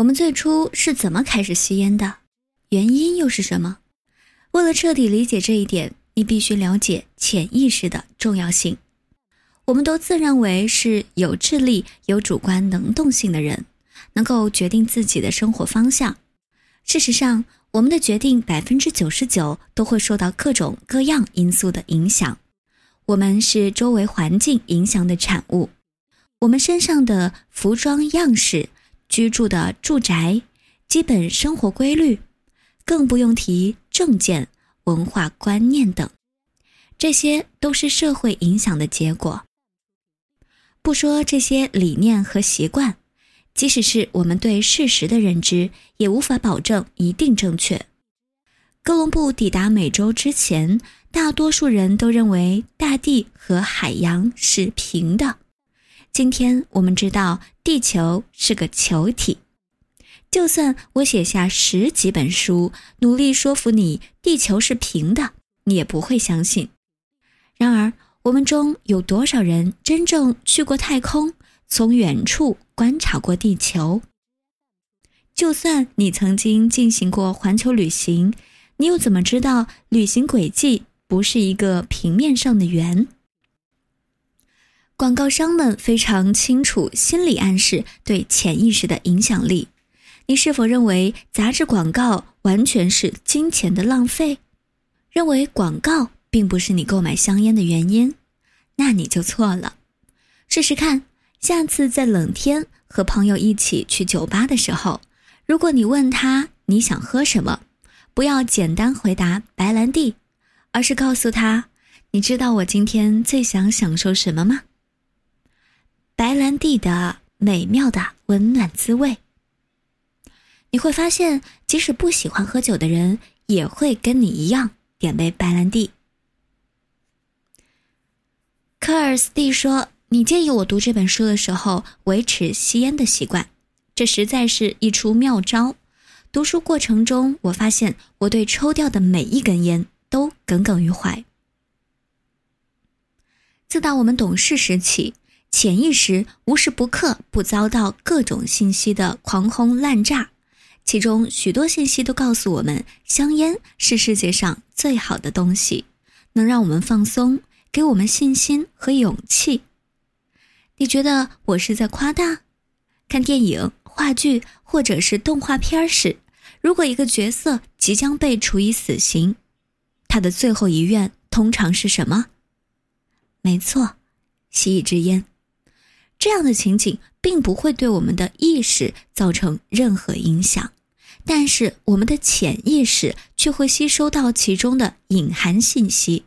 我们最初是怎么开始吸烟的？原因又是什么？为了彻底理解这一点，你必须了解潜意识的重要性。我们都自认为是有智力、有主观能动性的人，能够决定自己的生活方向。事实上，我们的决定百分之九十九都会受到各种各样因素的影响。我们是周围环境影响的产物。我们身上的服装样式。居住的住宅、基本生活规律，更不用提政见、文化观念等，这些都是社会影响的结果。不说这些理念和习惯，即使是我们对事实的认知，也无法保证一定正确。哥伦布抵达美洲之前，大多数人都认为大地和海洋是平的。今天我们知道地球是个球体，就算我写下十几本书，努力说服你地球是平的，你也不会相信。然而，我们中有多少人真正去过太空，从远处观察过地球？就算你曾经进行过环球旅行，你又怎么知道旅行轨迹不是一个平面上的圆？广告商们非常清楚心理暗示对潜意识的影响力。你是否认为杂志广告完全是金钱的浪费？认为广告并不是你购买香烟的原因？那你就错了。试试看，下次在冷天和朋友一起去酒吧的时候，如果你问他你想喝什么，不要简单回答白兰地，而是告诉他：“你知道我今天最想享受什么吗？”白兰地的美妙的温暖滋味，你会发现，即使不喜欢喝酒的人，也会跟你一样点杯白兰地。科尔斯蒂说：“你建议我读这本书的时候维持吸烟的习惯，这实在是一出妙招。读书过程中，我发现我对抽掉的每一根烟都耿耿于怀。自打我们懂事时起。”潜意识无时不刻不遭到各种信息的狂轰滥炸，其中许多信息都告诉我们，香烟是世界上最好的东西，能让我们放松，给我们信心和勇气。你觉得我是在夸大？看电影、话剧或者是动画片时，如果一个角色即将被处以死刑，他的最后遗愿通常是什么？没错，吸一支烟。这样的情景并不会对我们的意识造成任何影响，但是我们的潜意识却会吸收到其中的隐含信息，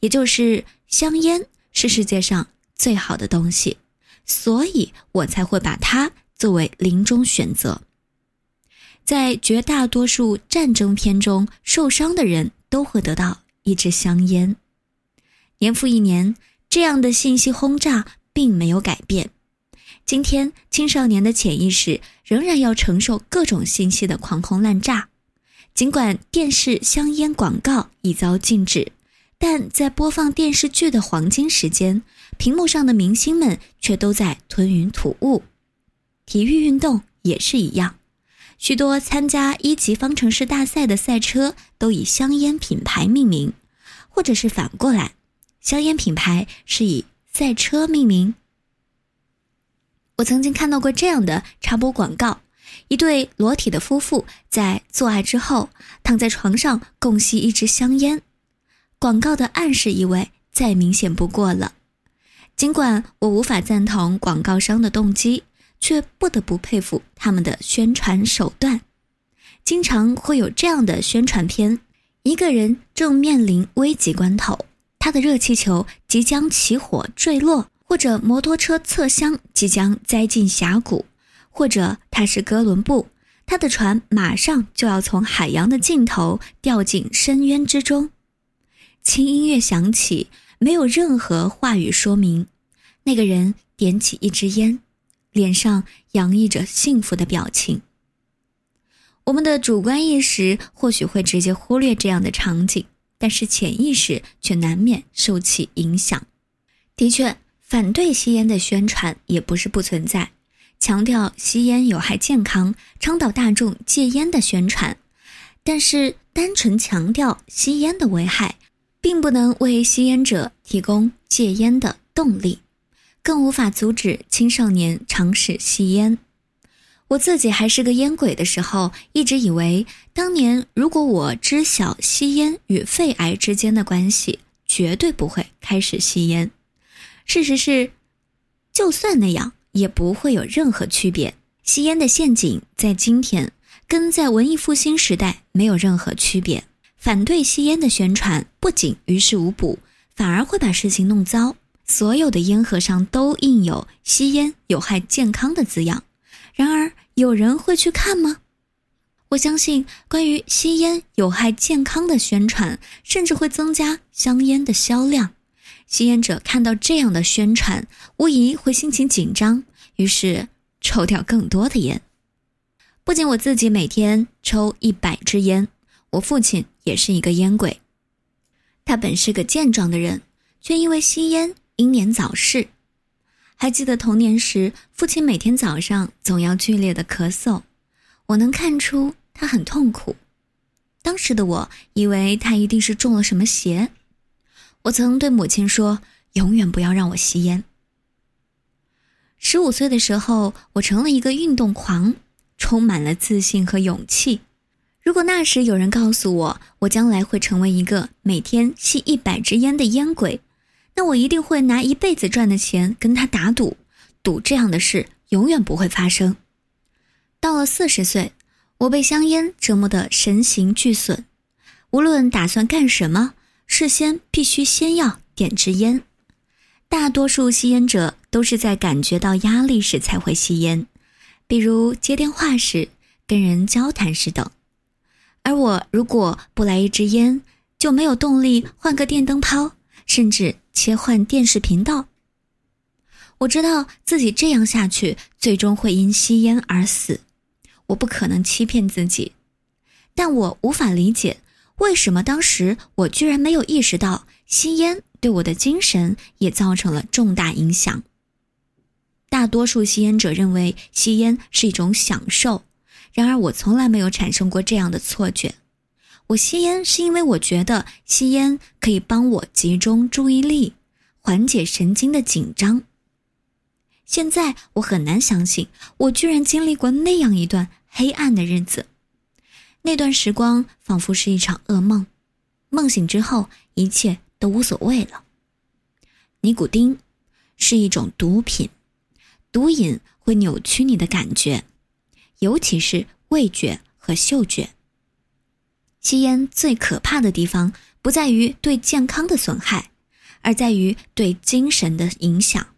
也就是香烟是世界上最好的东西，所以我才会把它作为临终选择。在绝大多数战争片中，受伤的人都会得到一支香烟。年复一年，这样的信息轰炸。并没有改变。今天青少年的潜意识仍然要承受各种信息的狂轰滥炸。尽管电视香烟广告已遭禁止，但在播放电视剧的黄金时间，屏幕上的明星们却都在吞云吐雾。体育运动也是一样，许多参加一级方程式大赛的赛车都以香烟品牌命名，或者是反过来，香烟品牌是以。赛车命名。我曾经看到过这样的插播广告：一对裸体的夫妇在做爱之后躺在床上共吸一支香烟。广告的暗示意味再明显不过了。尽管我无法赞同广告商的动机，却不得不佩服他们的宣传手段。经常会有这样的宣传片：一个人正面临危急关头。他的热气球即将起火坠落，或者摩托车侧厢即将栽进峡谷，或者他是哥伦布，他的船马上就要从海洋的尽头掉进深渊之中。轻音乐响起，没有任何话语说明。那个人点起一支烟，脸上洋溢着幸福的表情。我们的主观意识或许会直接忽略这样的场景。但是潜意识却难免受其影响。的确，反对吸烟的宣传也不是不存在。强调吸烟有害健康，倡导大众戒烟的宣传，但是单纯强调吸烟的危害，并不能为吸烟者提供戒烟的动力，更无法阻止青少年尝试吸烟。我自己还是个烟鬼的时候，一直以为当年如果我知晓吸烟与肺癌之间的关系，绝对不会开始吸烟。事实是，就算那样，也不会有任何区别。吸烟的陷阱在今天跟在文艺复兴时代没有任何区别。反对吸烟的宣传不仅于事无补，反而会把事情弄糟。所有的烟盒上都印有“吸烟有害健康”的字样。然而，有人会去看吗？我相信，关于吸烟有害健康的宣传，甚至会增加香烟的销量。吸烟者看到这样的宣传，无疑会心情紧张，于是抽掉更多的烟。不仅我自己每天抽一百支烟，我父亲也是一个烟鬼。他本是个健壮的人，却因为吸烟英年早逝。还记得童年时，父亲每天早上总要剧烈的咳嗽，我能看出他很痛苦。当时的我以为他一定是中了什么邪。我曾对母亲说：“永远不要让我吸烟。”十五岁的时候，我成了一个运动狂，充满了自信和勇气。如果那时有人告诉我，我将来会成为一个每天吸一百支烟的烟鬼，那我一定会拿一辈子赚的钱跟他打赌，赌这样的事永远不会发生。到了四十岁，我被香烟折磨得神形俱损，无论打算干什么，事先必须先要点支烟。大多数吸烟者都是在感觉到压力时才会吸烟，比如接电话时、跟人交谈时等。而我如果不来一支烟，就没有动力换个电灯泡，甚至。切换电视频道。我知道自己这样下去，最终会因吸烟而死。我不可能欺骗自己，但我无法理解为什么当时我居然没有意识到吸烟对我的精神也造成了重大影响。大多数吸烟者认为吸烟是一种享受，然而我从来没有产生过这样的错觉。我吸烟是因为我觉得吸烟可以帮我集中注意力，缓解神经的紧张。现在我很难相信，我居然经历过那样一段黑暗的日子。那段时光仿佛是一场噩梦，梦醒之后一切都无所谓了。尼古丁是一种毒品，毒瘾会扭曲你的感觉，尤其是味觉和嗅觉。吸烟最可怕的地方不在于对健康的损害，而在于对精神的影响。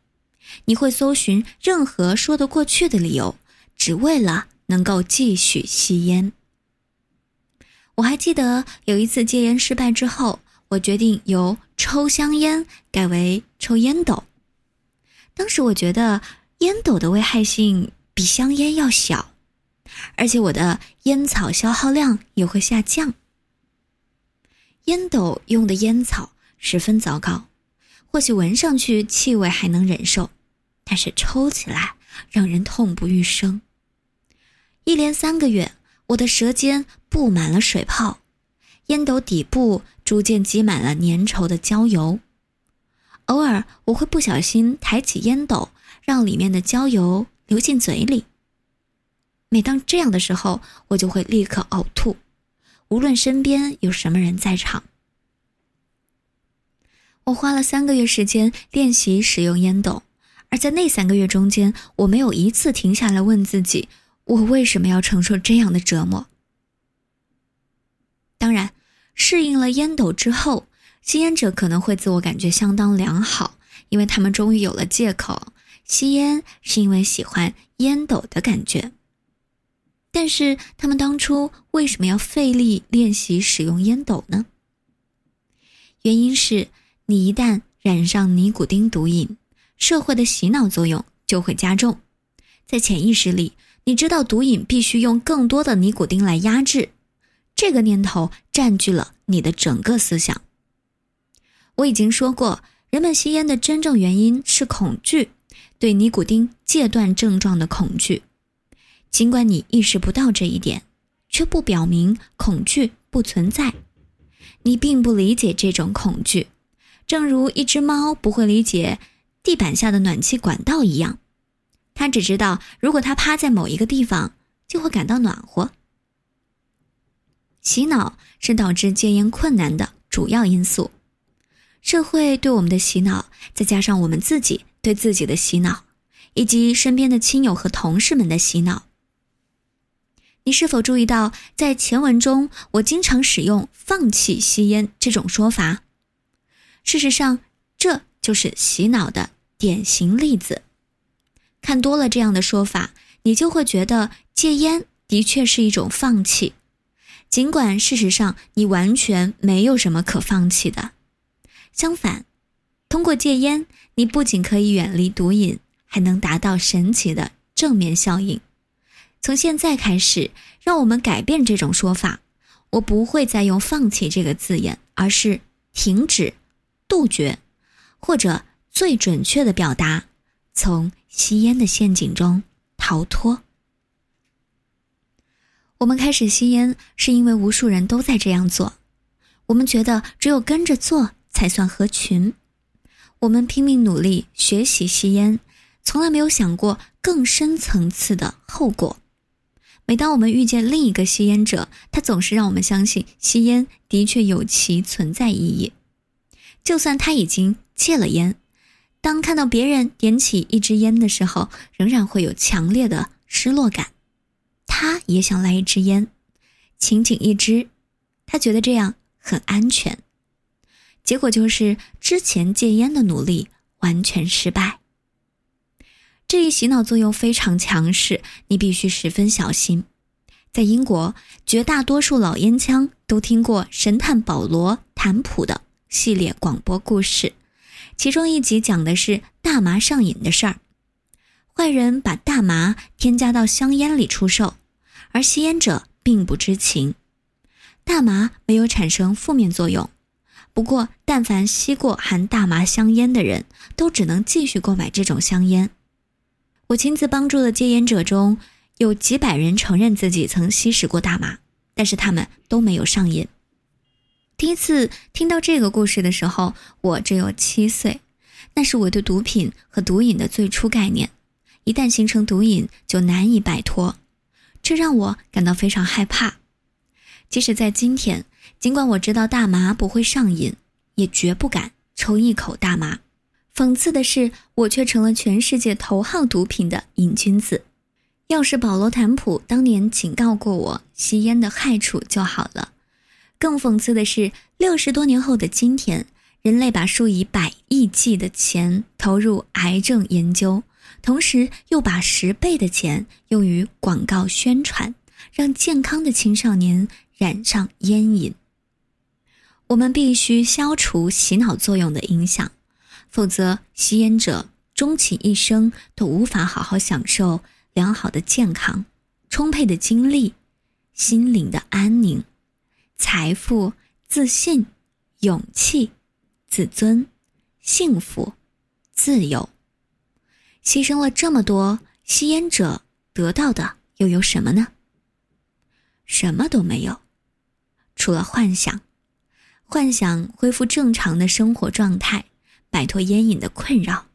你会搜寻任何说得过去的理由，只为了能够继续吸烟。我还记得有一次戒烟失败之后，我决定由抽香烟改为抽烟斗。当时我觉得烟斗的危害性比香烟要小。而且我的烟草消耗量也会下降。烟斗用的烟草十分糟糕，或许闻上去气味还能忍受，但是抽起来让人痛不欲生。一连三个月，我的舌尖布满了水泡，烟斗底部逐渐积满了粘稠的焦油。偶尔我会不小心抬起烟斗，让里面的焦油流进嘴里。每当这样的时候，我就会立刻呕吐，无论身边有什么人在场。我花了三个月时间练习使用烟斗，而在那三个月中间，我没有一次停下来问自己：我为什么要承受这样的折磨？当然，适应了烟斗之后，吸烟者可能会自我感觉相当良好，因为他们终于有了借口：吸烟是因为喜欢烟斗的感觉。但是他们当初为什么要费力练习使用烟斗呢？原因是你一旦染上尼古丁毒瘾，社会的洗脑作用就会加重。在潜意识里，你知道毒瘾必须用更多的尼古丁来压制，这个念头占据了你的整个思想。我已经说过，人们吸烟的真正原因是恐惧，对尼古丁戒断症状的恐惧。尽管你意识不到这一点，却不表明恐惧不存在。你并不理解这种恐惧，正如一只猫不会理解地板下的暖气管道一样。它只知道，如果它趴在某一个地方，就会感到暖和。洗脑是导致戒烟困难的主要因素。社会对我们的洗脑，再加上我们自己对自己的洗脑，以及身边的亲友和同事们的洗脑。你是否注意到，在前文中我经常使用“放弃吸烟”这种说法？事实上，这就是洗脑的典型例子。看多了这样的说法，你就会觉得戒烟的确是一种放弃，尽管事实上你完全没有什么可放弃的。相反，通过戒烟，你不仅可以远离毒瘾，还能达到神奇的正面效应。从现在开始，让我们改变这种说法。我不会再用“放弃”这个字眼，而是停止、杜绝，或者最准确的表达，从吸烟的陷阱中逃脱。我们开始吸烟，是因为无数人都在这样做，我们觉得只有跟着做。才算合群。我们拼命努力学习吸烟，从来没有想过更深层次的后果。每当我们遇见另一个吸烟者，他总是让我们相信吸烟的确有其存在意义。就算他已经戒了烟，当看到别人点起一支烟的时候，仍然会有强烈的失落感。他也想来一支烟，仅仅一支，他觉得这样很安全。结果就是之前戒烟的努力完全失败。这一洗脑作用非常强势，你必须十分小心。在英国，绝大多数老烟枪都听过神探保罗·坦普的系列广播故事，其中一集讲的是大麻上瘾的事儿。坏人把大麻添加到香烟里出售，而吸烟者并不知情。大麻没有产生负面作用。不过，但凡吸过含大麻香烟的人，都只能继续购买这种香烟。我亲自帮助的戒烟者中有几百人承认自己曾吸食过大麻，但是他们都没有上瘾。第一次听到这个故事的时候，我只有七岁，那是我对毒品和毒瘾的最初概念。一旦形成毒瘾，就难以摆脱，这让我感到非常害怕。即使在今天。尽管我知道大麻不会上瘾，也绝不敢抽一口大麻。讽刺的是，我却成了全世界头号毒品的瘾君子。要是保罗·坦普当年警告过我吸烟的害处就好了。更讽刺的是，六十多年后的今天，人类把数以百亿计的钱投入癌症研究，同时又把十倍的钱用于广告宣传，让健康的青少年染上烟瘾。我们必须消除洗脑作用的影响，否则吸烟者终其一生都无法好好享受良好的健康、充沛的精力、心灵的安宁、财富、自信、勇气、自尊、幸福、自由。牺牲了这么多，吸烟者得到的又有什么呢？什么都没有，除了幻想。幻想恢复正常的生活状态，摆脱烟瘾的困扰，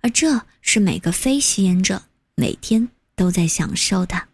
而这是每个非吸烟者每天都在享受的。